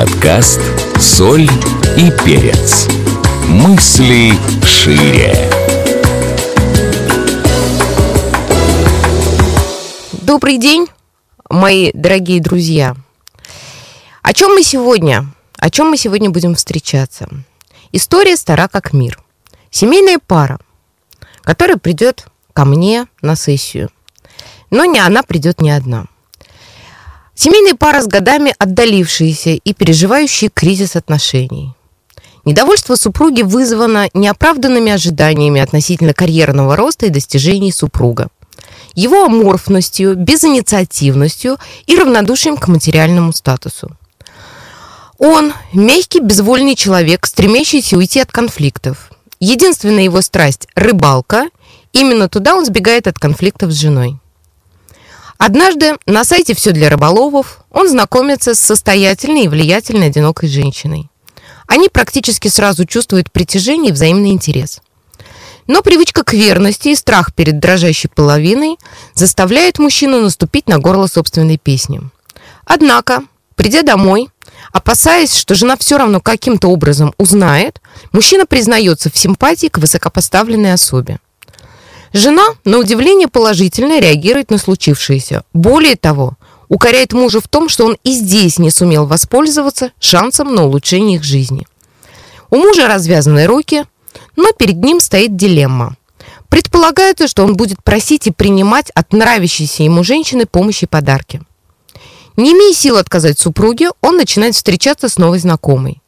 Подкаст «Соль и перец». Мысли шире. Добрый день, мои дорогие друзья. О чем мы сегодня? О чем мы сегодня будем встречаться? История стара как мир. Семейная пара, которая придет ко мне на сессию. Но не она придет не одна. Семейная пара с годами отдалившиеся и переживающие кризис отношений. Недовольство супруги вызвано неоправданными ожиданиями относительно карьерного роста и достижений супруга, его аморфностью, безинициативностью и равнодушием к материальному статусу. Он – мягкий, безвольный человек, стремящийся уйти от конфликтов. Единственная его страсть – рыбалка. Именно туда он сбегает от конфликтов с женой. Однажды на сайте «Все для рыболовов» он знакомится с состоятельной и влиятельной одинокой женщиной. Они практически сразу чувствуют притяжение и взаимный интерес. Но привычка к верности и страх перед дрожащей половиной заставляют мужчину наступить на горло собственной песни. Однако, придя домой, Опасаясь, что жена все равно каким-то образом узнает, мужчина признается в симпатии к высокопоставленной особе. Жена, на удивление, положительно реагирует на случившееся. Более того, укоряет мужа в том, что он и здесь не сумел воспользоваться шансом на улучшение их жизни. У мужа развязаны руки, но перед ним стоит дилемма. Предполагается, что он будет просить и принимать от нравящейся ему женщины помощи и подарки. Не имея сил отказать супруге, он начинает встречаться с новой знакомой.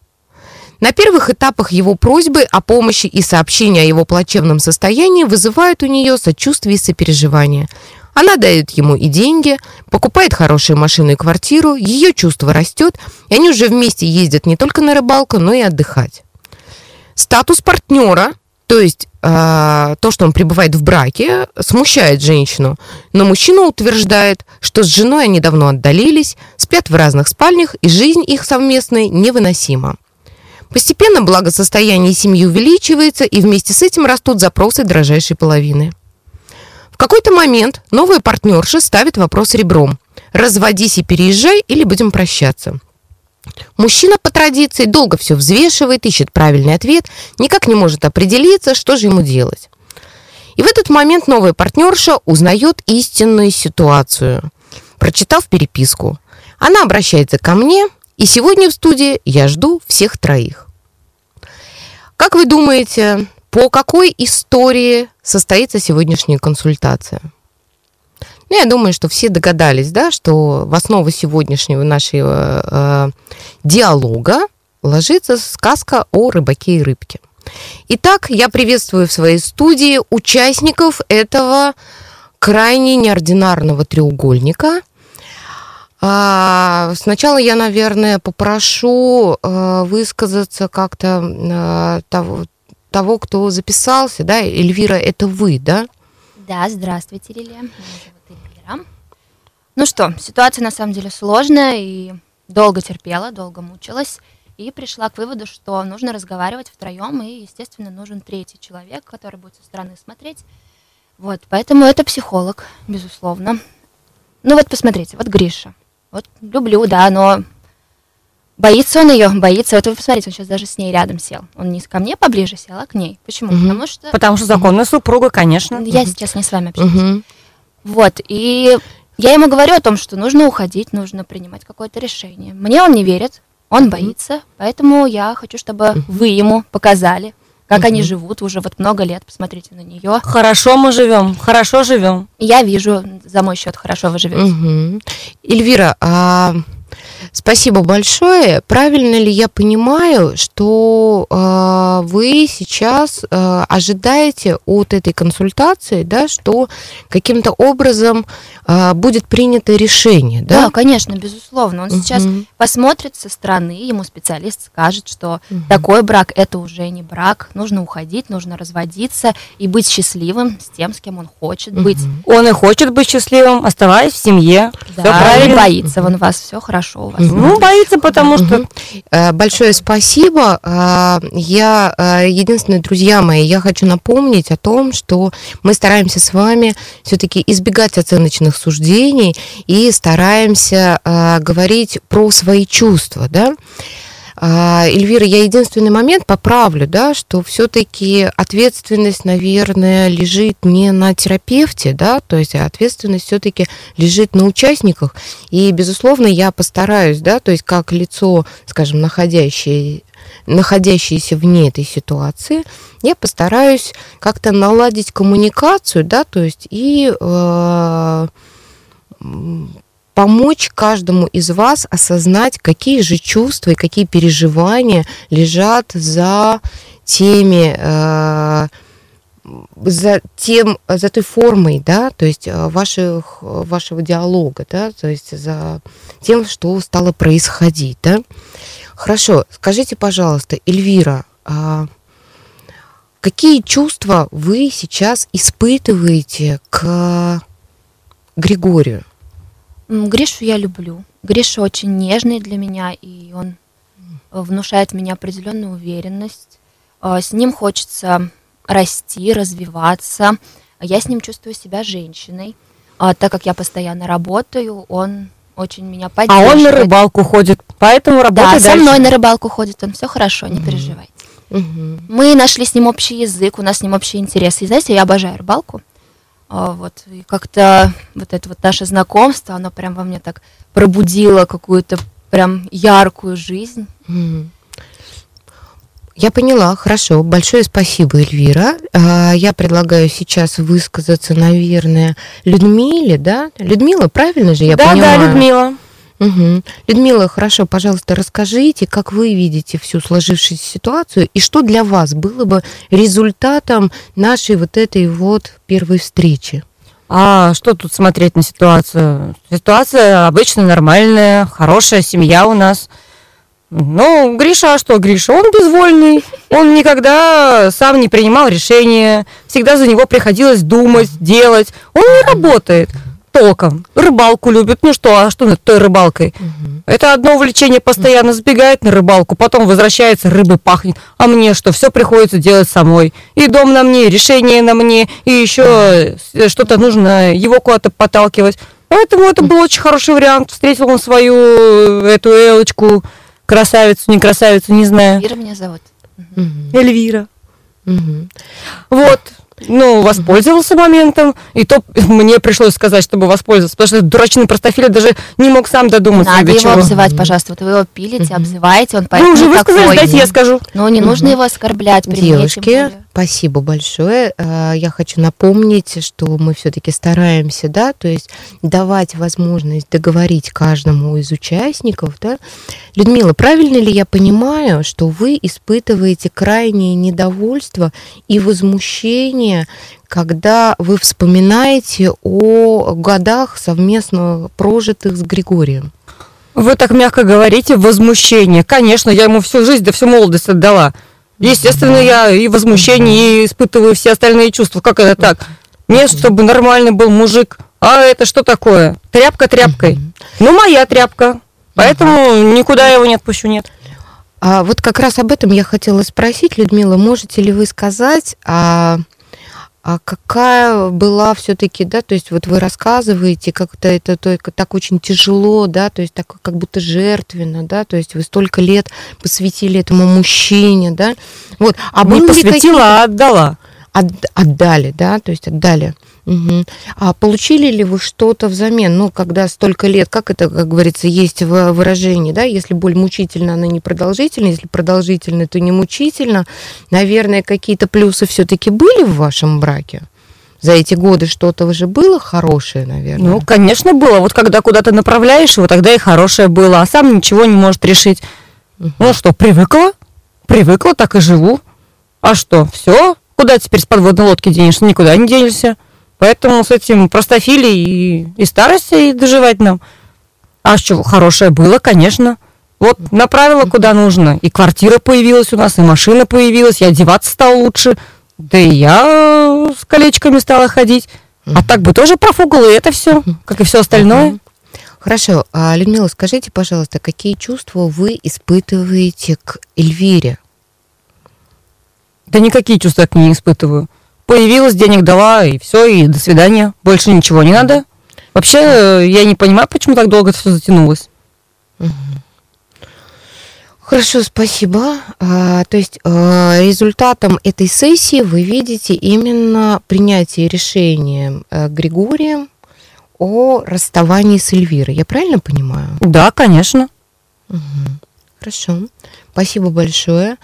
На первых этапах его просьбы о помощи и сообщения о его плачевном состоянии вызывают у нее сочувствие и сопереживание. Она дает ему и деньги, покупает хорошую машину и квартиру, ее чувство растет, и они уже вместе ездят не только на рыбалку, но и отдыхать. Статус партнера то есть э, то, что он пребывает в браке, смущает женщину. Но мужчина утверждает, что с женой они давно отдалились, спят в разных спальнях, и жизнь их совместная невыносима. Постепенно благосостояние семьи увеличивается, и вместе с этим растут запросы дрожайшей половины. В какой-то момент новая партнерша ставит вопрос ребром. «Разводись и переезжай, или будем прощаться». Мужчина по традиции долго все взвешивает, ищет правильный ответ, никак не может определиться, что же ему делать. И в этот момент новая партнерша узнает истинную ситуацию, прочитав переписку. Она обращается ко мне, и сегодня в студии я жду всех троих. Как вы думаете, по какой истории состоится сегодняшняя консультация? Ну, я думаю, что все догадались, да, что в основу сегодняшнего нашего э, диалога ложится сказка о рыбаке и рыбке. Итак, я приветствую в своей студии участников этого крайне неординарного треугольника. А, сначала я, наверное, попрошу э, высказаться как-то э, того, того, кто записался, да, Эльвира, это вы, да? Да, здравствуйте, Лилия. Эльвира. Ну что, ситуация на самом деле сложная и долго терпела, долго мучилась и пришла к выводу, что нужно разговаривать втроем и, естественно, нужен третий человек, который будет со стороны смотреть. Вот, поэтому это психолог, безусловно. Ну вот посмотрите, вот Гриша. Вот люблю, да, но боится он ее, боится. Вот вы посмотрите, он сейчас даже с ней рядом сел. Он не ко мне поближе сел, а к ней. Почему? Мгм. Потому что Потому что законная супруга, конечно. я сейчас не с вами общаюсь. Мгм. Вот, и я ему говорю о том, что нужно уходить, нужно принимать какое-то решение. Мне он не верит, он боится, поэтому я хочу, чтобы вы ему показали, как они живут уже вот много лет, посмотрите на нее. Хорошо мы живем, хорошо живем. Я вижу, за мой счет хорошо вы живете. Мгм. Эльвира, а, спасибо большое. Правильно ли я понимаю, что а, вы сейчас а, ожидаете от этой консультации, да, что каким-то образом а, будет принято решение, Да, да? конечно, безусловно. Он сейчас Мгм. посмотрит со стороны, ему специалист скажет, что Мгм. такой брак это уже не брак, нужно уходить, нужно разводиться и быть счастливым с тем, с кем он хочет быть. Мгм. Он и хочет быть счастливым, оставаясь в семье. Да, Всё правильно. не боится он вас, все хорошо у вас. Ну, боится, потому что... Э, Большое спасибо. А, Я, э, единственное, друзья мои, я хочу напомнить о том, что мы стараемся с вами все-таки избегать оценочных суждений и стараемся э, говорить про свои чувства, да. А, Эльвира, я единственный момент поправлю, да, что все-таки ответственность, наверное, лежит не на терапевте, да, то есть ответственность все-таки лежит на участниках. И, безусловно, я постараюсь, да, то есть как лицо, скажем, находящее находящиеся вне этой ситуации, я постараюсь как-то наладить коммуникацию, да, то есть и э, помочь каждому из вас осознать, какие же чувства и какие переживания лежат за теми, э, за тем, за той формой, да, то есть э, ваших, вашего диалога, да, то есть за тем, что стало происходить, да. Хорошо, скажите, пожалуйста, Эльвира, а какие чувства вы сейчас испытываете к Григорию? Гришу я люблю. Гриша очень нежный для меня, и он внушает в меня определенную уверенность. А, С ним хочется расти, развиваться. Я с ним чувствую себя женщиной. А, Так как я постоянно работаю, он очень меня А поддерживает. он на рыбалку ходит, поэтому Да, работает со дальше. мной на рыбалку ходит, он все хорошо, не переживайте. Мгм. Мы нашли с ним общий язык, у нас с ним общие интересы. И знаете, я обожаю рыбалку. А, Вот, и как-то вот это вот наше знакомство, оно прям во мне так пробудило какую-то прям яркую жизнь. Мгм. Я поняла, хорошо. Большое спасибо, Эльвира. А, Я предлагаю сейчас высказаться, наверное, Людмиле, да? Людмила, правильно же я да, понимаю? да, Людмила. Мгм. Людмила, хорошо, пожалуйста, расскажите, как вы видите всю сложившуюся ситуацию и что для вас было бы результатом нашей вот этой вот первой встречи? А что тут смотреть на ситуацию? Ситуация обычно нормальная, хорошая семья у нас. Ну, Гриша, а что Гриша? Он безвольный, он никогда сам не принимал решения, всегда за него приходилось думать, делать. Он не работает толком, рыбалку любит. Ну что, а что над той рыбалкой? Это одно увлечение постоянно сбегает на рыбалку, потом возвращается, рыбы пахнет. А мне что, все приходится делать самой. И дом на мне, и решение на мне, и еще что-то нужно его куда-то подталкивать. Поэтому это был очень хороший вариант. Встретил он свою э, эту Элочку, красавицу, не красавицу, не знаю. Ира меня зовут. Эльвира. Мгм. Вот. Ну, воспользовался моментом, и то мне пришлось сказать, чтобы воспользоваться, потому что этот дурачный простофиля даже не мог сам додуматься. Надо до его чего. обзывать, пожалуйста. Вот вы его пилите, обзываете, он Вы поэтому уже высказались, такой. дайте я скажу. Ну, не нужно его оскорблять Девушки. Спасибо большое. Э, Я хочу напомнить, что мы все-таки стараемся, да, то есть давать возможность договорить каждому из участников, да. Людмила, правильно ли я понимаю, что вы испытываете крайнее недовольство и возмущение, когда вы вспоминаете о годах совместно прожитых с Григорием? Вы так мягко говорите, возмущение. Конечно, я ему всю жизнь, да всю молодость отдала. Естественно, я и возмущение, и испытываю все остальные чувства. Как это так? Нет, чтобы нормальный был мужик. А это что такое? Тряпка тряпкой. Ну, моя тряпка. Поэтому никуда я его не отпущу, нет. А вот как раз об этом я хотела спросить, Людмила, можете ли вы сказать, а, а какая была все-таки, да, то есть вот вы рассказываете, как-то это только так очень тяжело, да, то есть так как будто жертвенно, да, то есть вы столько лет посвятили этому мужчине, да, вот, а не посвятила, а отдала. От- отдали, да, то есть отдали. Мгм. А получили ли вы что-то взамен? Ну, когда столько лет, как это, как говорится, есть в выражении, да, если боль мучительна, она не продолжительна, если продолжительна, то не мучительно. Наверное, какие-то плюсы все-таки были в вашем браке? За эти годы что-то уже было хорошее, наверное? Ну, конечно, было. Вот когда куда-то направляешь его, тогда и хорошее было, а сам ничего не может решить. Ну что, привыкла? Привыкла, так и живу. А что, все? Куда теперь с подводной лодки денешься? Никуда не денешься. Поэтому с этим простофилей и, и старости доживать нам. А что, хорошее было, конечно. Вот направила куда нужно. И квартира появилась у нас, и машина появилась, и одеваться стал лучше. Да и я с колечками стала ходить. А так бы тоже профугала, и это все, как и все остальное. Хорошо, а, Людмила, скажите, пожалуйста, какие чувства вы испытываете к Эльвире? Да никакие чувства к ней не испытываю. Появилась, денег дала, и все, и до свидания. Больше ничего не надо. Вообще, э, я не понимаю, почему так долго все затянулось. Хорошо, спасибо. А, то есть а, результатом этой сессии вы видите именно принятие решения а, Григорием о расставании с Эльвирой. Я правильно понимаю? Да, конечно. Хорошо. Спасибо большое.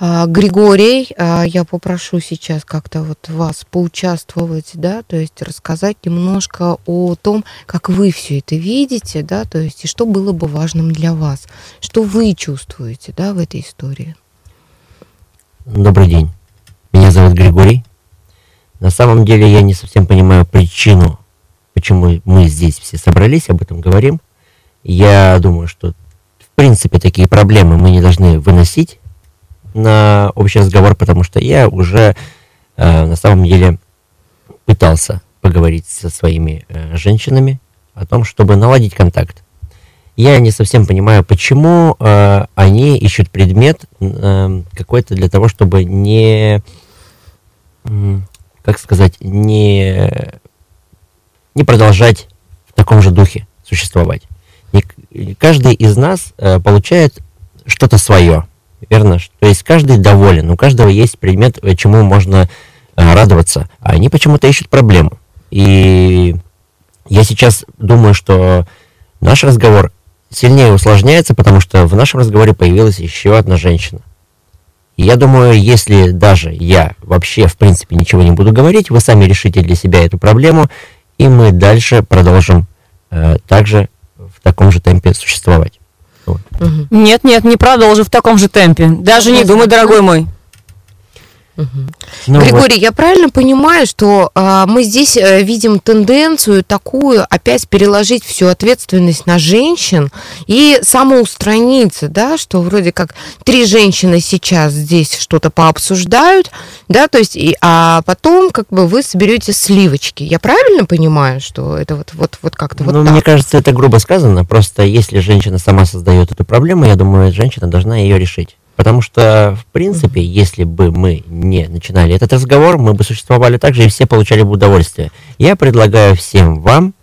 А, Григорий, а, я попрошу сейчас как-то вот вас поучаствовать, да, то есть рассказать немножко о том, как вы все это видите, да, то есть и что было бы важным для вас, что вы чувствуете, да, в этой истории. Добрый день. Меня зовут Григорий. На самом деле я не совсем понимаю причину, почему мы здесь все собрались, об этом говорим. Я думаю, что в принципе такие проблемы мы не должны выносить на общий разговор, потому что я уже э, на самом деле пытался поговорить со своими э, женщинами о том, чтобы наладить контакт. Я не совсем понимаю, почему э, они ищут предмет э, какой-то для того, чтобы не, как сказать, не, не продолжать в таком же духе существовать. К- каждый из нас э, получает что-то свое, верно? То есть каждый доволен, у каждого есть предмет, э, чему можно э, радоваться, а они почему-то ищут проблему. И я сейчас думаю, что наш разговор сильнее усложняется, потому что в нашем разговоре появилась еще одна женщина. И я думаю, если даже я вообще, в принципе, ничего не буду говорить, вы сами решите для себя эту проблему, и мы дальше продолжим э, также в таком же темпе существовать. Нет, нет, не продолжу в таком же темпе. Даже не думай, дорогой мой. Ну, вот. Григорий, я правильно понимаю, что а, мы здесь э, видим тенденцию такую опять переложить всю ответственность на женщин и самоустраниться, да, что вроде как три женщины сейчас здесь что-то пообсуждают, да, то есть, и, а потом как бы вы соберете сливочки. Я правильно понимаю, что это вот, вот, вот как-то вот ну, так? мне кажется, это грубо сказано. Просто если женщина сама создает эту проблему, я думаю, женщина должна ее решить. Потому что, в принципе, если бы мы не начинали этот разговор, мы бы существовали так же, и все получали бы удовольствие. Я предлагаю всем вам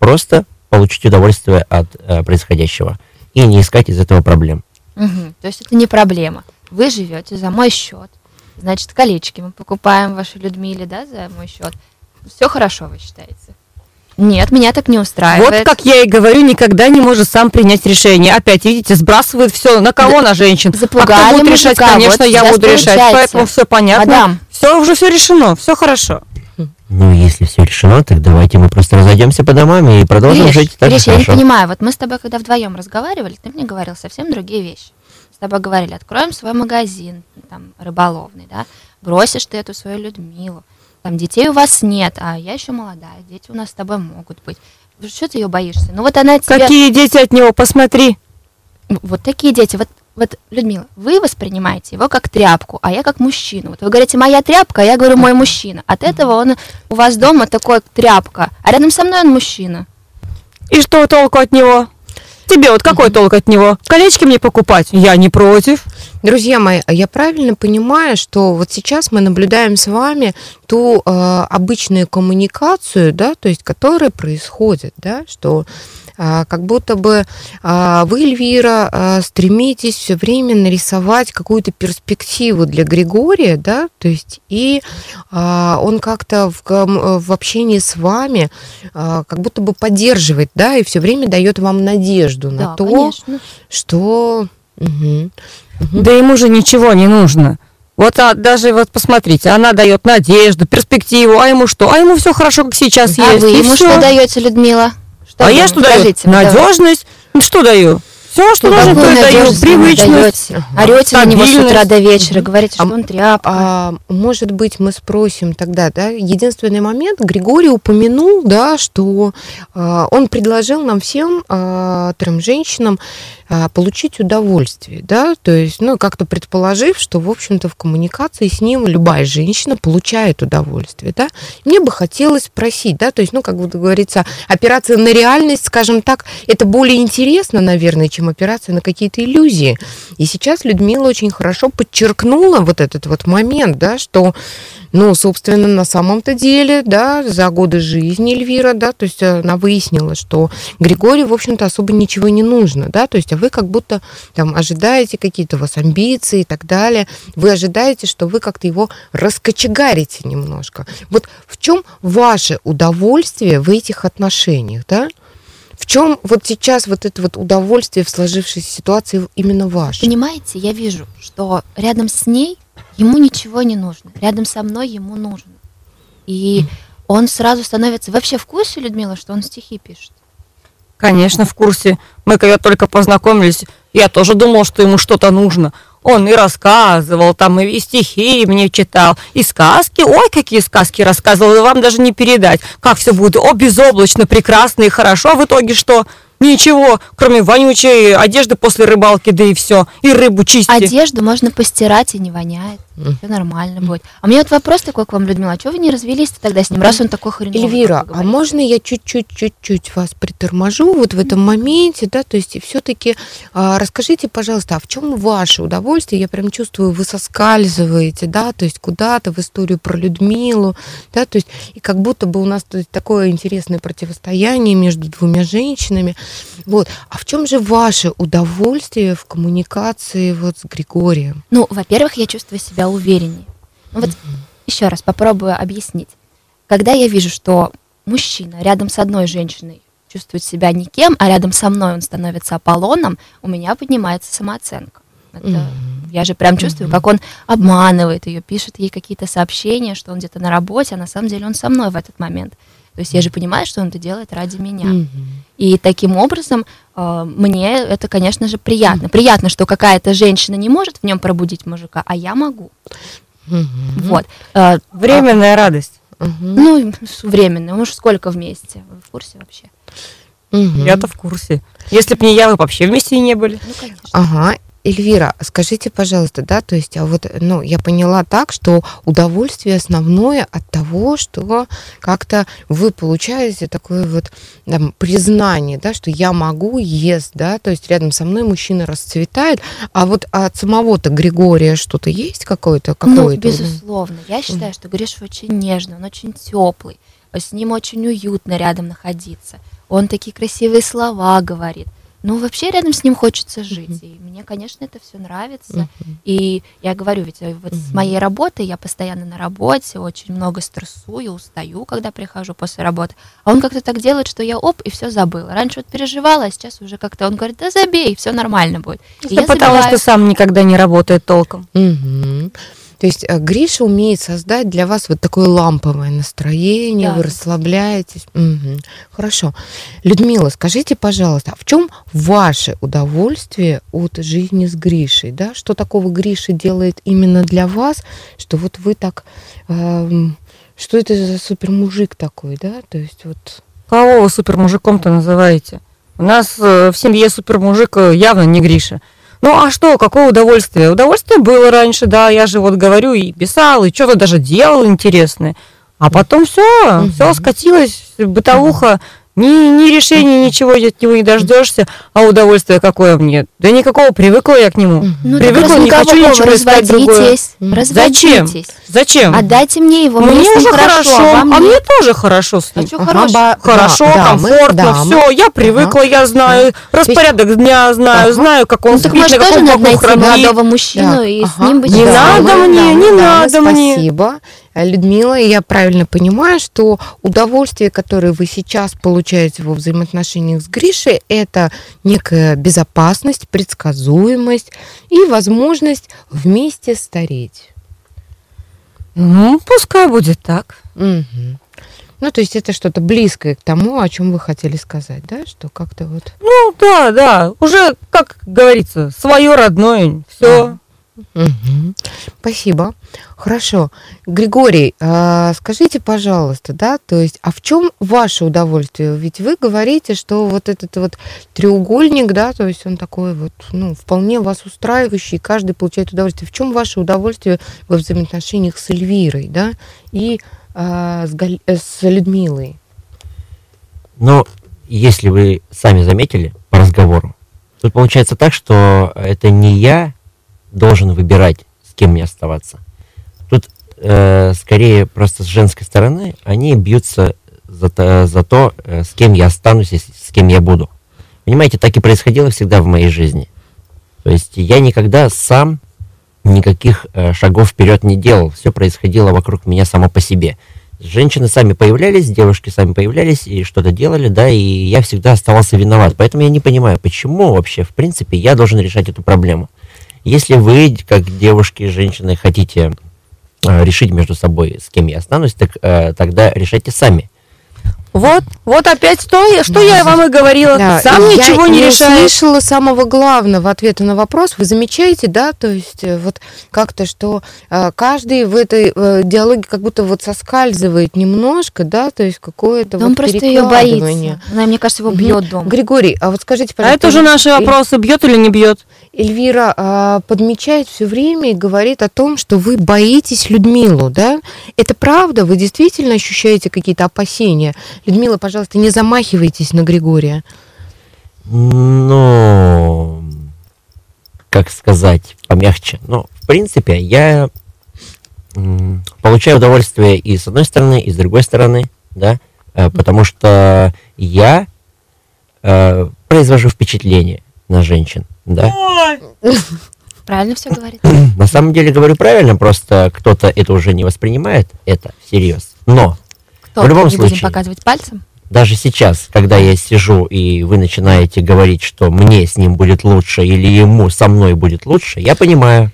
просто получить удовольствие от э, происходящего и не искать из этого проблем. Мгм. То есть это не проблема. Вы живете за мой счет. Значит, колечки мы покупаем вашей Людмиле, да, за мой счет. Все хорошо, вы считаете? Нет, меня так не Вот устраивает. как я и говорю, никогда не может сам принять решение. Опять, видите, сбрасывает все. На кого? На женщин. запугали а кто будет решать? мужика, Конечно, вот я буду что решать. Поэтому все понятно. Мадам. Все, уже все решено, все хорошо. Ну, если все решено, так давайте мы просто разойдемся по домам и продолжим Гриш, жить так же Гриш, я не хорошо. понимаю, вот мы с тобой, когда вдвоем разговаривали, ты мне говорил совсем другие вещи. С тобой говорили, откроем свой магазин, там, рыболовный, да, бросишь ты эту свою Людмилу, там, детей у вас нет, а я еще молодая, дети у нас с тобой могут быть. Что ты ее боишься? Ну вот она тебе... Какие дети от него, посмотри. Вот такие дети. Вот, вот, Людмила, вы воспринимаете его как тряпку, а я как мужчину. Вот вы говорите, моя тряпка, а я говорю, мой мужчина. От этого он у вас дома такой тряпка, а рядом со мной он мужчина. И что толку от него? Тебе вот какой толк от него? Колечки мне покупать? Я не против. Друзья мои, я правильно понимаю, что вот сейчас мы наблюдаем с вами ту э, обычную коммуникацию, да, то есть которая происходит, да, что как будто бы а, вы, Эльвира, а, стремитесь все время нарисовать какую-то перспективу для Григория, да, то есть и а, он как-то в, ком- в общении с вами а, как будто бы поддерживает, да, и все время дает вам надежду на Да, то, конечно. что... Мгм. Да ему же ничего не нужно. Вот а, даже вот посмотрите, она дает надежду, перспективу, а ему что? А ему все хорошо, как сейчас А есть. вы и ему всё. что даете, Людмила? А вы я что даю? Скажите давай. Надежность. Ну, Что даю? Все, что нужно, то даю. Привычность. Орете на него с утра до вечера, говорите, что А- он тряпка. А, может быть, мы спросим тогда, да, единственный момент, Григорий упомянул, да, что а, он предложил нам всем, а, трем женщинам, а, получить удовольствие, да, то есть, ну, как-то предположив, что, в общем-то, в коммуникации с ним любая женщина получает удовольствие, да. Мне бы хотелось спросить, да, то есть, ну, как вот говорится, операция на реальность, скажем так, это более интересно, наверное, чем операция на какие-то иллюзии. И сейчас Людмила очень хорошо подчеркнула вот этот вот момент, да, что, ну, собственно, на самом-то деле, да, за годы жизни Эльвира, да, то есть она выяснила, что Григорию, в общем-то, особо ничего не нужно, да, то есть а вы как будто там ожидаете какие-то у вас амбиции и так далее, вы ожидаете, что вы как-то его раскочегарите немножко. Вот в чем ваше удовольствие в этих отношениях, да? В чем вот сейчас вот это вот удовольствие в сложившейся ситуации именно ваше? Понимаете, я вижу, что рядом с ней ему ничего не нужно, рядом со мной ему нужно. И он сразу становится вообще в курсе, Людмила, что он стихи пишет. Конечно, в курсе. Мы когда только познакомились, я тоже думал, что ему что-то нужно. Он и рассказывал, там и стихи мне читал, и сказки. Ой, какие сказки рассказывал, вам даже не передать. Как все будет, о, безоблачно, прекрасно и хорошо. А в итоге что? Ничего, кроме вонючей одежды после рыбалки, да и все. И рыбу чистить. Одежду можно постирать и не воняет. Все нормально будет. А у меня вот вопрос такой к вам, Людмила. А что вы не развелись тогда с ним, раз он такой хреновый? Эльвира, а можно я чуть-чуть, чуть-чуть вас приторможу вот в этом моменте, да, то есть все-таки расскажите, пожалуйста, а в чем ваше удовольствие? Я прям чувствую, вы соскальзываете, да, то есть куда-то в историю про Людмилу, да, то есть и как будто бы у нас то есть, такое интересное противостояние между двумя женщинами, вот. А в чем же ваше удовольствие в коммуникации вот с Григорием? Ну, во-первых, я чувствую себя увереннее. Ну, вот еще раз попробую объяснить. Когда я вижу, что мужчина рядом с одной женщиной чувствует себя никем, а рядом со мной он становится Аполлоном, у меня поднимается самооценка. Это- Я же прям чувствую, как он обманывает ее, пишет ей какие-то сообщения, что он где-то на работе, а на самом деле он со мной в этот момент. То есть я же понимаю, что он это делает ради меня. И таким образом э, мне это, конечно же, приятно. Приятно, что какая-то женщина не может в нем пробудить мужика, а я могу. Вот. Э, Временная радость. Мгм. ну, временно. Мы уж сколько вместе? Вы в курсе вообще? Мгм. Я-то в курсе. Если б не я, вы вообще вместе не были. Ну, конечно. Ага. Эльвира, скажите, пожалуйста, да, то есть, а вот, ну, я поняла так, что удовольствие основное от того, что как-то вы получаете такое вот там, признание, да, что я могу, ест, да, то есть рядом со мной мужчина расцветает, а вот от самого-то Григория что-то есть какое-то, Ну, какое-то? безусловно. Я считаю, что Гриша очень нежный, он очень теплый. С ним очень уютно рядом находиться. Он такие красивые слова говорит. Ну, вообще рядом с ним хочется жить. И мне, конечно, это все нравится. И я говорю, ведь э, вот с моей работой я постоянно на работе, очень много стрессую, устаю, когда прихожу после работы. А он как-то так делает, что я оп, и все забыла. Раньше вот переживала, а сейчас уже как-то он говорит, да забей, все нормально будет. И Да я потому забиваю. что сам никогда не работает толком. Мгм. То есть э, Гриша умеет создать для вас вот такое ламповое настроение, Да. вы расслабляетесь. Мгм. Хорошо. Людмила, скажите, пожалуйста, а в чем ваше удовольствие от жизни с Гришей? Да? Что такого Гриша делает именно для вас, что вот вы так... эм, что это за супермужик такой, да? То есть вот... Кого вы супермужиком-то называете? У нас э, в семье супермужик э, явно не Гриша. Ну а что, какое удовольствие? Удовольствие было раньше, да, я же вот говорю и писал, и что-то даже делал интересное. А потом все, все скатилось, бытовуха, ни, ни решения, ничего от него не дождешься, а удовольствие какое мне? Да никакого, привыкла я к нему. Ну, Привыкла, не хочу ничего искать другое. Зачем? Зачем? Отдайте мне его, мне, Мне с уже хорошо, хорошо, а нет. мне тоже хорошо с А ним. чё Ага, хорошего? ба- Хорошо, да, мы- комфортно, да, мы- все, я привыкла, я знаю, распорядок дня знаю, Ага. знаю, как он Ну спит, на каком боку храпит. молодого мужчину Да, и с ага. ним быть Не надо мне, не надо мне. Спасибо. Э, Людмила, я правильно понимаю, что удовольствие, которое вы сейчас получаете во взаимоотношениях с Гришей, это некая безопасность, предсказуемость и возможность вместе стареть. Ну, пускай будет так. Мгм. Ну, то есть это что-то близкое к тому, о чем вы хотели сказать, да? Что как-то вот... Ну, да, да. Уже, как говорится, свое родное. Все. Мгм. Спасибо. Хорошо. Григорий, а, скажите, пожалуйста, да, то есть, а в чем ваше удовольствие? Ведь вы говорите, что вот этот вот треугольник, да, то есть он такой вот, ну, вполне вас устраивающий, каждый получает удовольствие. В чем ваше удовольствие во взаимоотношениях с Эльвирой, да, и а, с, Галь- э, с Людмилой? Но если вы сами заметили по разговору, тут получается так, что это не я должен выбирать, с кем мне оставаться. Тут э, скорее просто с женской стороны они бьются за, то- за то, э, с кем я останусь и с кем я буду. Понимаете, так и происходило всегда в моей жизни. То есть я никогда сам никаких э, шагов вперед не делал. Все происходило вокруг меня само по себе. Женщины сами появлялись, девушки сами появлялись и что-то делали, да, и я всегда оставался виноват. Поэтому я не понимаю, почему вообще, в принципе, я должен решать эту проблему. Если вы, как девушки, женщины, хотите э, решить между собой, с кем я останусь, так э, тогда решайте сами. Вот, вот опять что, я- что я вам и говорила. Да, Сам я ничего не решаешь. услышала самого главного ответа на вопрос. Вы замечаете, да, то есть э, вот как-то, что э, каждый в этой э, диалоге как будто вот соскальзывает немножко, да, то есть какое-то Да он вот просто ее боится. Она, мне кажется, его бьет дома. Григорий, а вот скажите, А пожалуйста, это уже наши вопросы, бьет или не бьет. Эльвира а, подмечает все время и говорит о том, что вы боитесь Людмилу, да? Это правда? Вы действительно ощущаете какие-то опасения? Людмила, пожалуйста, не замахивайтесь на Григория. Ну, как сказать, помягче. Ну, в принципе, я получаю удовольствие и с одной стороны, и с другой стороны, да, э, потому что я э, произвожу впечатление на женщин, да. Правильно все говорит? На самом деле говорю правильно, просто кто-то это уже не воспринимает, это всерьез. Но Кто? В любом не будем случае. показывать пальцем? даже сейчас, когда я сижу и вы начинаете говорить, что мне с ним будет лучше или ему со мной будет лучше, я понимаю.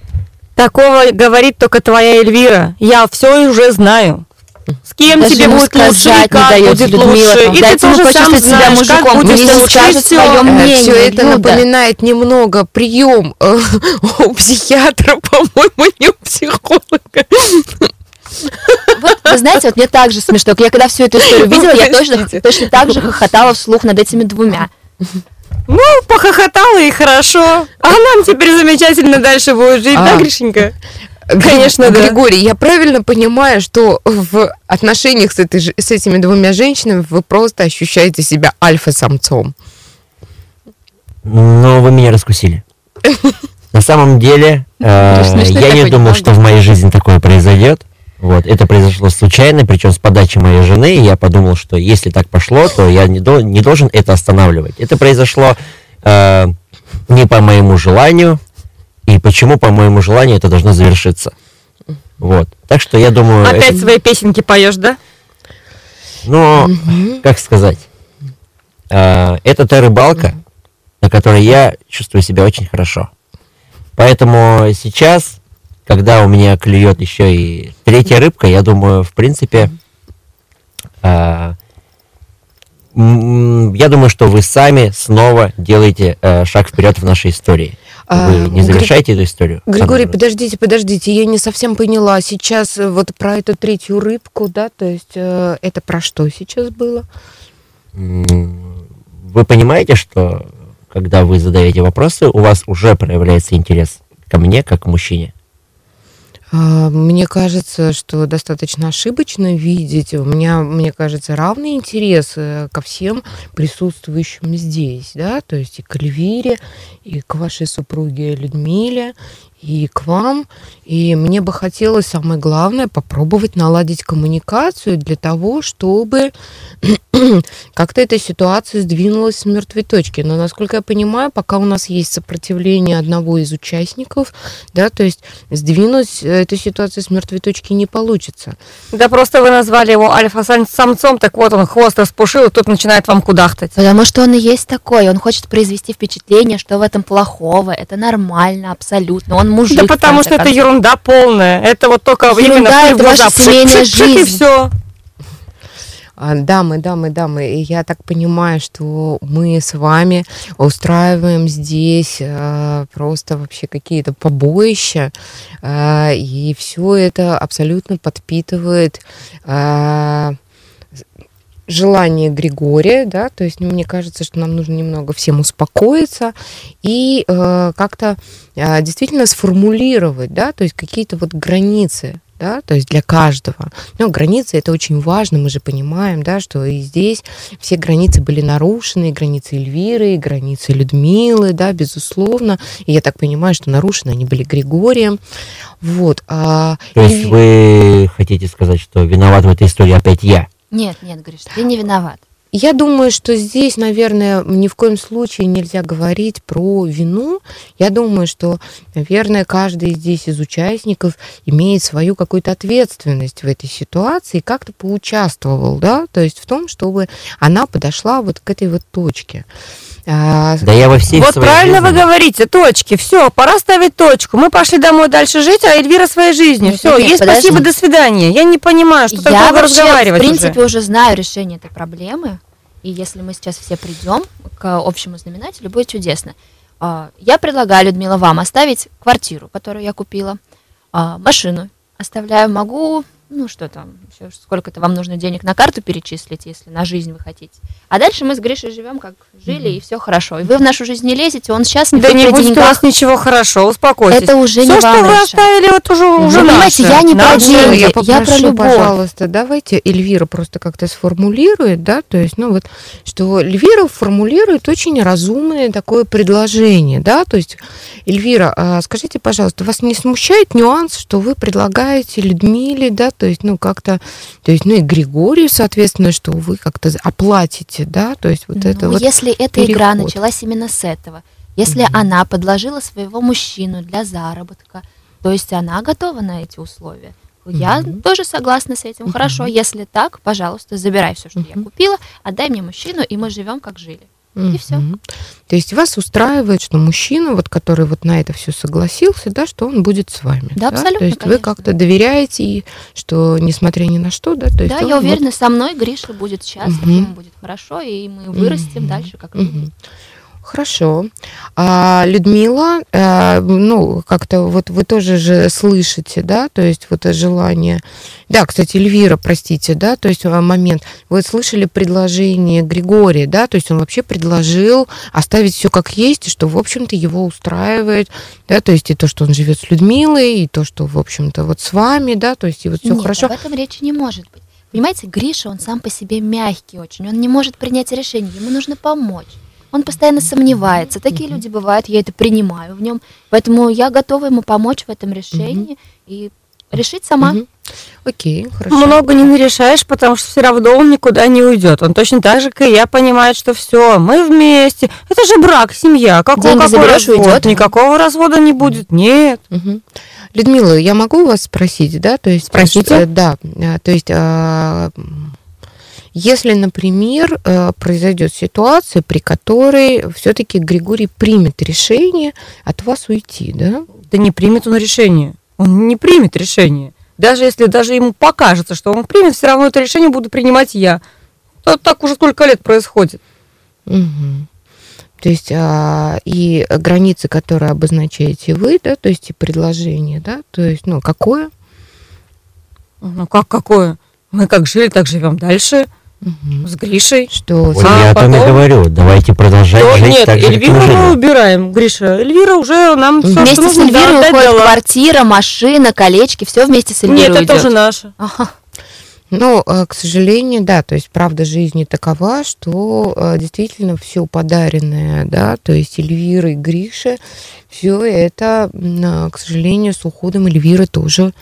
Такого говорит только твоя Эльвира. Я все уже знаю. С кем Даже тебе будет лучше, и не как будет Людмила, лучше. И ты тоже сам себя знаешь, как мужиком, будет лучше, скажет и всё. своё мнение. Все это Люда. напоминает немного прием э, у психиатра, по-моему, не у психолога. Вот, вы знаете, вот мне так же смешно. Я когда всю эту историю видела, я точно, точно так же хохотала вслух над этими двумя. Ну, похохотала и хорошо. А нам теперь замечательно дальше будет жить, да, А. Гришенька? Конечно, да. Григорий, я правильно понимаю, что в отношениях с, этой, с этими двумя женщинами вы просто ощущаете себя альфа-самцом? Но вы меня раскусили. На самом деле, э, я не думал, что в моей жизни такое произойдет. Вот, это произошло случайно, причем с подачи моей жены. Я подумал, что если так пошло, то я не, дол- не должен это останавливать. Это произошло э, не по моему желанию. И почему по моему желанию это должно завершиться? Вот. Так что я думаю... это- Опять свои песенки поешь, да? Но, как сказать, э, это та рыбалка, на которой я чувствую себя очень хорошо. Поэтому сейчас, когда у меня клюет еще и третья рыбка, я думаю, в принципе, м, я думаю, что вы сами снова делаете э, шаг вперед в нашей истории. А, Вы не Гри- завершаете эту историю? Григорий, Сам подождите, подождите, я не совсем поняла. Сейчас э, вот про эту третью рыбку, да, то есть э, это про что сейчас было? Вы понимаете, что когда вы задаете вопросы, у вас уже проявляется интерес ко мне, как к мужчине? А, Мне кажется, что достаточно ошибочно видеть. У меня, мне кажется, равный интерес э, ко всем присутствующим здесь, да, то есть и к Эльвире, и к вашей супруге Людмиле, и к вам. И мне бы хотелось, самое главное, попробовать наладить коммуникацию для того, чтобы как-то эта ситуация сдвинулась с мертвой точки. Но, насколько я понимаю, пока у нас есть сопротивление одного из участников, да, то есть сдвинуть э, эту ситуацию с мертвой точки не получится. Да просто вы назвали его альфа-самцом, так вот он хвост распушил, и тут начинает вам кудахтать. Потому что он и есть такой. Он хочет произвести впечатление, что в этом плохого. Это нормально, абсолютно. Он мужик. Да потому что это ерунда полная. Это вот только Ерунда именно это ваша семейная и жизнь. все. А, дамы, дамы, дамы, и я так понимаю, что мы с вами устраиваем здесь а, просто вообще какие-то побоища, а, и все это абсолютно подпитывает а, желание Григория, да, то есть ну, мне кажется, что нам нужно немного всем успокоиться и э, как-то э, действительно сформулировать, да, то есть какие-то вот границы, да, то есть для каждого. Но границы это очень важно, мы же понимаем, да, что и здесь все границы были нарушены, и границы Эльвиры, и границы Людмилы, да, безусловно. И я так понимаю, что нарушены они были Григорием. Вот. А, То есть Эльви- вы хотите сказать, что виноват в этой истории опять я? Нет, нет, Гриш, ты не виноват. Я думаю, что здесь, наверное, ни в коем случае нельзя говорить про вину. Я думаю, что, наверное, каждый здесь из участников имеет свою какую-то ответственность в этой ситуации как-то поучаствовал, да, то есть в том, чтобы она подошла вот к этой вот точке. А, Да я во всей Вот своей правильно вы жизни- говорите, точки. Все, пора ставить точку. Мы пошли домой дальше жить, а Эльвира своей жизнью. Нет, Все, нет, ей подожди. спасибо, до свидания. Я не понимаю, что Я долго вообще, в разговаривать принципе, уже. уже знаю решение этой проблемы. И если мы сейчас все придем к общему знаменателю, будет чудесно. А, Я предлагаю, Людмила, вам оставить квартиру, которую я купила, а, машину оставляю, могу, ну что там, еще сколько-то вам нужно денег на карту перечислить, если на жизнь вы хотите. А дальше мы с Гришей живем, как жили, и все хорошо. И вы в нашу жизнь не лезете, он счастлив, Да вы не будет у деньгах. вас ничего хорошо, успокойтесь. Это уже Все, не что вам вы решать. оставили, вот уже, уже Вы понимаете, наше. я не про деньги. я я попрошу, про любовь. пожалуйста, давайте Эльвира просто как-то сформулирует, да, то есть, ну вот, что Эльвира формулирует очень разумное такое предложение, да, то есть, Эльвира, а скажите, пожалуйста, вас не смущает нюанс, что вы предлагаете Людмиле, да, то есть, ну как-то, то есть, ну и Григорию, соответственно, что вы как-то оплатите, да, то есть вот это Ну, вот. если эта игра переход. началась именно с этого, если Мгм. она подложила своего мужчину для заработка, то есть она готова на эти условия. Я Мгм. тоже согласна с этим. Хорошо, Мгм. если так, пожалуйста, забирай все, что я Мгм. купила, отдай мне мужчину, и мы живем как жили. И всё. Мгм. То есть вас устраивает, что мужчина, вот, который вот на это все согласился, да, что он будет с вами. Да, абсолютно, То есть вы конечно. как-то доверяете, и что несмотря ни на что, да, то есть да, я вот- уверена, со мной Гриша будет счастлив, Мгм. ему будет хорошо, и мы вырастем Мгм. дальше как люди. Хорошо. А Людмила, э, ну, как-то вот вы тоже же слышите, да, то есть вот желание... Да, кстати, Эльвира, простите, да, то есть э, момент. Вы слышали предложение Григория, да, то есть он вообще предложил оставить все как есть, и что, в общем-то, его устраивает, да, то есть и то, что он живет с Людмилой, и то, что, в общем-то, вот с вами, да, то есть и вот все Нет, хорошо. об этом речи не может быть. Понимаете, Гриша, он сам по себе мягкий очень, он не может принять решение, ему нужно помочь. Он постоянно сомневается. Такие люди бывают, я это принимаю в нем. Поэтому я готова ему помочь в этом решении и решить сама. Мгм. Окей, хорошо. Много не нарешаешь, потому что все равно он никуда не уйдет. Он точно так же, как и я, понимает, что все, мы вместе. Это же брак, семья. Какого, Деньги какой заберешь, развод? уйдет. Никакого развода не будет. Нет. Мгм. Людмила, я могу вас спросить, да, то есть, Спросите. э, да, э, то есть, а, если, например, э, произойдет ситуация, при которой все-таки Григорий примет решение от вас уйти, да? Да не примет он решение. Он не примет решение. Даже если даже ему покажется, что он примет, все равно это решение буду принимать я. То так уже сколько лет происходит. Мгм. То есть а, и границы, которые обозначаете вы, да, то есть и предложение, да, то есть, ну, какое? Ну как какое? Мы как жили, так живем дальше С Гришей. Что Вот А я о том и потом- говорю. Давайте продолжать жить нет, так же, Эльвиру мы убираем, Гриша. Эльвира уже нам все, Вместе что с Эльвирой уходит дала. квартира, машина, колечки, все вместе с Эльвирой Нет, это уйдет. уже наше. Ага. Ну, э, к сожалению, да, то есть правда жизни такова, что э, действительно все подаренное, да, то есть Эльвира и Гриша, все это, э, к сожалению, с уходом Эльвиры тоже.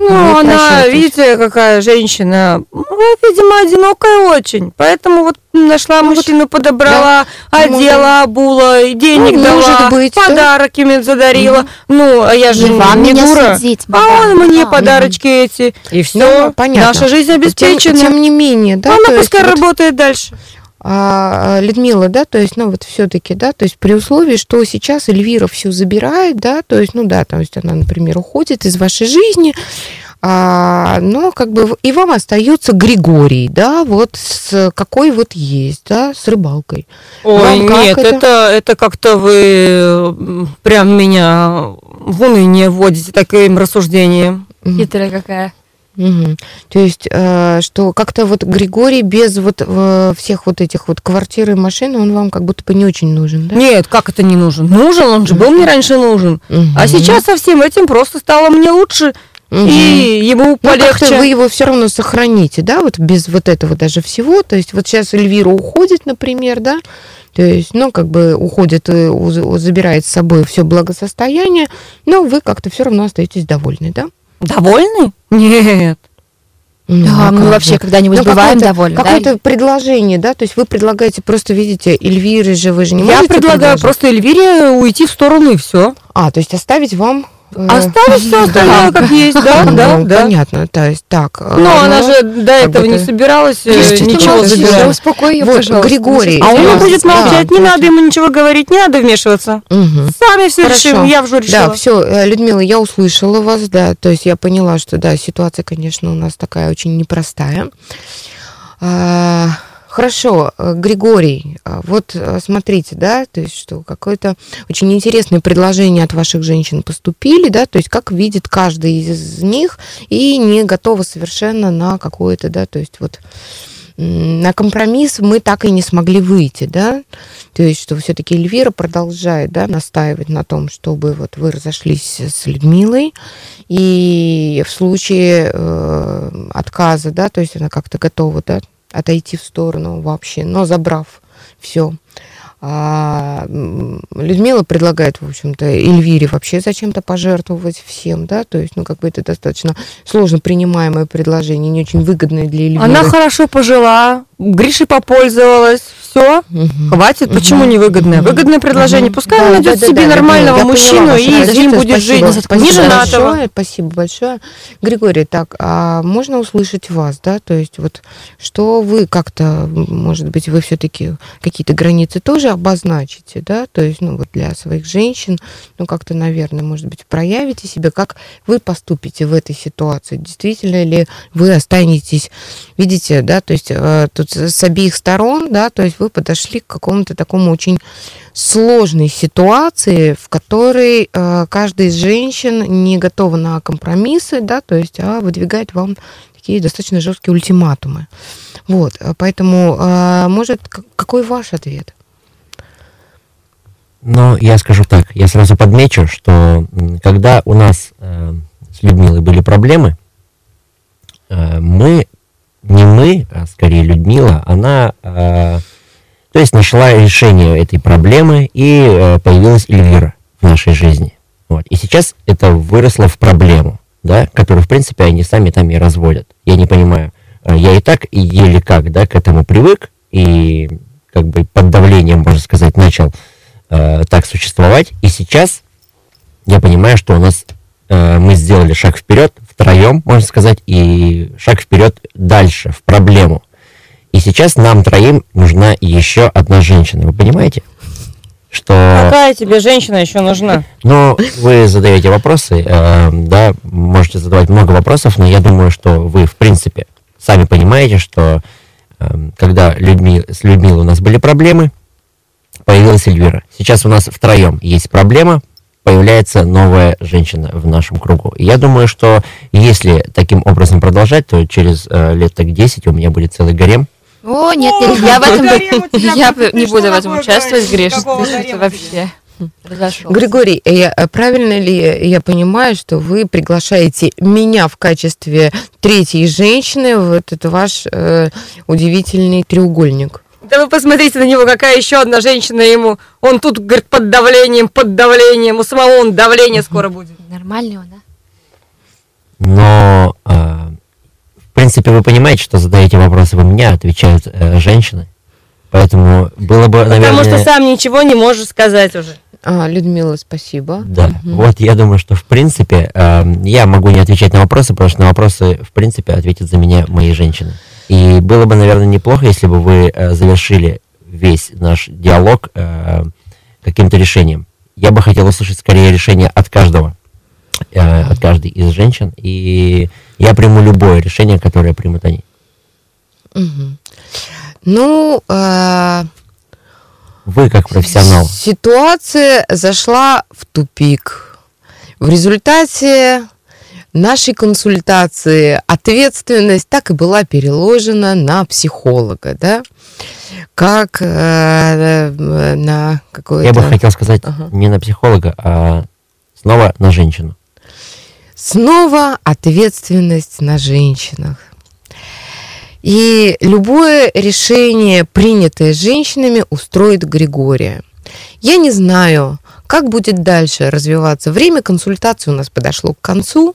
Ну, Ну, она, видите, какая женщина, ну, видимо, одинокая очень. Поэтому вот нашла Ну, вот, мужчину, подобрала, одела, обула, и денег Ну, дала, быть, да. подарок им задарила. Ну, а я же Не вам не дура. судить, А он мне да. подарочки эти. И все. Ну, понятно. Наша жизнь обеспечена. Тем, тем не менее, да, она есть пускай вот, работает дальше. А, а, Людмила, да, то есть, ну вот все-таки, да, то есть при условии, что сейчас Эльвира все забирает, да, то есть, ну да, то есть она, например, уходит из вашей жизни, А, но как бы и вам остается Григорий, да, вот с какой вот есть, да, с рыбалкой. Ой, Вам нет, это? это, это как-то вы прям меня в уныние вводите таким рассуждением. Хитрая какая. Мгм. То есть, э, что как-то вот Григорий без вот э, всех вот этих вот квартир и машин, он вам как будто бы не очень нужен, да? Нет, как это не нужен? Нужен, он же был мне раньше нужен. Мгм. А сейчас со всем этим просто стало мне лучше, Мгм. и ему Ну, как-то полегче. вы его все равно сохраните, да, вот без вот этого даже всего. То есть вот сейчас Эльвира уходит, например, да, то есть, ну, как бы уходит, забирает с собой все благосостояние, но вы как-то все равно остаетесь довольны, да? Довольны? Нет. Ну, Да, мы вообще когда-нибудь Ну, бываем какое-то- довольны, да? Какое-то предложение, да, то есть вы предлагаете просто, видите, Эльвиры же вы же не Я предлагаю предложить? просто Эльвире уйти в сторону и все. А, то есть оставить вам... э, Оставить все остальное как есть, да, ну, да, да. Понятно, то есть так. э, Но она ну, же до этого не собиралась э, ничего забирать. успокой ее, пожалуйста. Григорий, А он Да, будет да, молчать, не надо ему ничего говорить, не надо вмешиваться. Сами все решим, я уже решила. Да, все, Людмила, я услышала вас, да, то есть я поняла, что да, ситуация, конечно, у нас такая очень непростая. Хорошо, э, Григорий, а, вот э, смотрите, да, то есть что какое-то очень интересное предложение от ваших женщин поступили, да, то есть как видит каждый из них и не готова совершенно на какое-то, да, то есть вот на компромисс мы так и не смогли выйти, да, то есть что все-таки Эльвира продолжает, да, настаивать на том, чтобы вот вы разошлись с Людмилой, и в случае э, отказа, да, то есть она как-то готова, да, отойти в сторону вообще, но забрав все. Людмила предлагает, в общем-то, Эльвире вообще зачем-то пожертвовать всем, да, то есть, ну, как бы это достаточно сложно принимаемое предложение, не очень выгодное для Эльвиры. Она хорошо пожила, Гришей попользовалась, все, Мгм. хватит. Почему невыгодное? Выгодное предложение. Мгм. Пускай Да, она найдет да, да, себе да, нормального поняла мужчину и с ним будет Спасибо, жить. Спасибо Не женатого. большое, спасибо большое. Григорий, так, а можно услышать вас, да? То есть вот что вы как-то, может быть, вы все-таки какие-то границы тоже обозначите, да? То есть, ну вот для своих женщин, ну как-то, наверное, может быть, проявите себя, как вы поступите в этой ситуации? Действительно ли вы останетесь, видите, да? То есть э, тут с обеих сторон, да? То есть вы подошли к какому-то такому очень сложной ситуации, в которой э, каждая из женщин не готова на компромиссы, да, то есть, а выдвигает вам такие достаточно жесткие ультиматумы. Вот, э, поэтому, э, может, какой ваш ответ? Но я скажу так, я сразу подмечу, что когда у нас э, с Людмилой были проблемы, э, мы, не мы, а скорее Людмила, она, э, то есть нашла решение этой проблемы и э, появилась Эльвира в нашей жизни. Вот. И сейчас это выросло в проблему, да, которую, в принципе, они сами там и разводят. Я не понимаю. Э, Я и так, еле как, да, к этому привык, и как бы под давлением, можно сказать, начал э, так существовать. И сейчас я понимаю, что у нас э, мы сделали шаг вперед втроем, можно сказать, и шаг вперед дальше, в проблему. И сейчас нам троим нужна еще одна женщина. Вы понимаете? Что... Какая тебе женщина еще нужна? Ну, вы задаете вопросы, э, да, можете задавать много вопросов, но я думаю, что вы, в принципе, сами понимаете, что э, когда людьми, с Людмилой у нас были проблемы, появилась Эльвира. Сейчас у нас втроем есть проблема, появляется новая женщина в нашем кругу. И я думаю, что если таким образом продолжать, то через э, лет так 10 у меня будет целый гарем. О, нет, нет, я в этом... Я не буду в этом участвовать, Гриш. Ты вообще разошёлся. Григорий, э, я- э, правильно ли я понимаю, что вы приглашаете меня в качестве третьей женщины в этот ваш э, удивительный треугольник? Да вы посмотрите на него, какая еще одна женщина ему. Он тут, говорит, под давлением, под давлением. У самого он давление скоро будет. Нормальный он, да? Но, э, в принципе, вы понимаете, что задаете вопросы вы мне, отвечают э, женщины. Поэтому было бы, наверное... Потому что сам ничего не можешь сказать уже. А, Людмила, спасибо. Да, Мгм. вот я думаю, что в принципе э, я могу не отвечать на вопросы, потому что на вопросы в принципе ответят за меня мои женщины. И было бы, наверное, неплохо, если бы вы э, завершили весь наш диалог э, каким-то решением. Я бы хотел услышать скорее решение от каждого. э, от каждой из женщин, и я приму любое решение, которое примут они. Ну, э, Вы как профессионал. Ситуация зашла в тупик. В результате нашей консультации ответственность так и была переложена на психолога, да, как э, э, на какое-то... Я бы хотел сказать Ага. не на психолога, а снова на женщину. Снова ответственность на женщинах. И любое решение, принятое женщинами, устроит Григория. Я не знаю, как будет дальше развиваться. Время консультации у нас подошло к концу.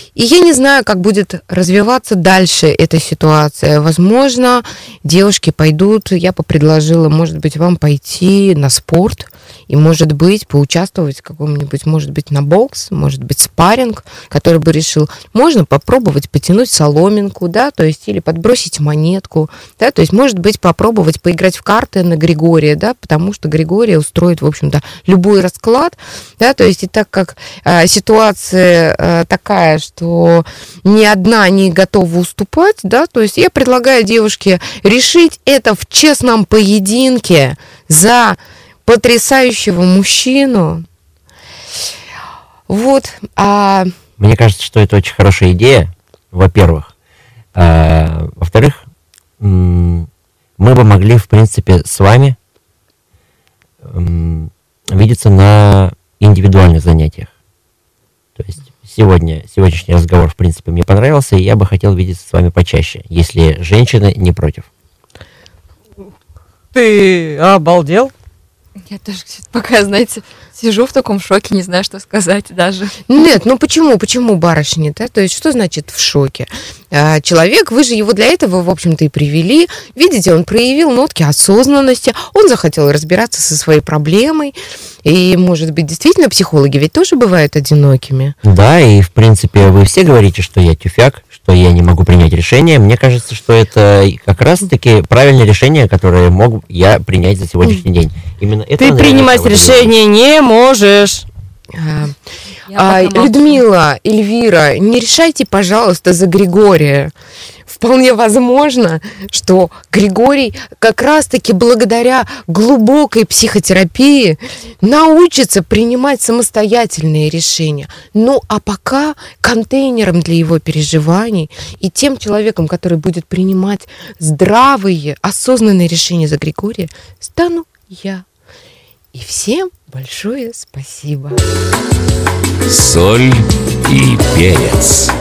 И я не знаю, как будет развиваться дальше эта ситуация. Возможно, девушки пойдут, я бы предложила, может быть, вам пойти на спорт и, может быть, поучаствовать в каком-нибудь, может быть, на бокс, может быть, спарринг, который бы решил. Можно попробовать потянуть соломинку, да, то есть или подбросить монетку, да, то есть, может быть, попробовать поиграть в карты на Григория, да, потому что Григория устроит, в общем-то, любой расклад, да, то есть и так как э, ситуация э, такая, что ни одна не готова уступать, да, то есть я предлагаю девушке решить это в честном поединке за потрясающего мужчину. Вот, а Мне кажется, что это очень хорошая идея, во-первых. А, во-вторых, мы бы могли, в принципе, с вами видеться на индивидуальных занятиях. Сегодня, сегодняшний разговор, в принципе, мне понравился, и я бы хотел видеться с вами почаще, если женщины не против. Ты обалдел? Я тоже пока, знаете, сижу в таком шоке, не знаю, что сказать даже. Нет, ну почему, почему барышни, да? То есть что значит в шоке? А, Человек, вы же его для этого, в общем-то, и привели. Видите, он проявил нотки осознанности, он захотел разбираться со своей проблемой. И, может быть, действительно, психологи ведь тоже бывают одинокими. Да, и, в принципе, вы все говорите, что я тюфяк, что я не могу принять решение. Мне кажется, что это как раз-таки правильное решение, которое мог я принять за сегодняшний день. Именно это, Ты наверное, принимать решение не можешь. А. Людмила, Эльвира, не решайте, пожалуйста, за Григория. Вполне возможно, что Григорий как раз-таки благодаря глубокой психотерапии научится принимать самостоятельные решения. Ну а пока контейнером для его переживаний и тем человеком, который будет принимать здравые, осознанные решения за Григория, стану я. И всем большое спасибо. Соль и перец.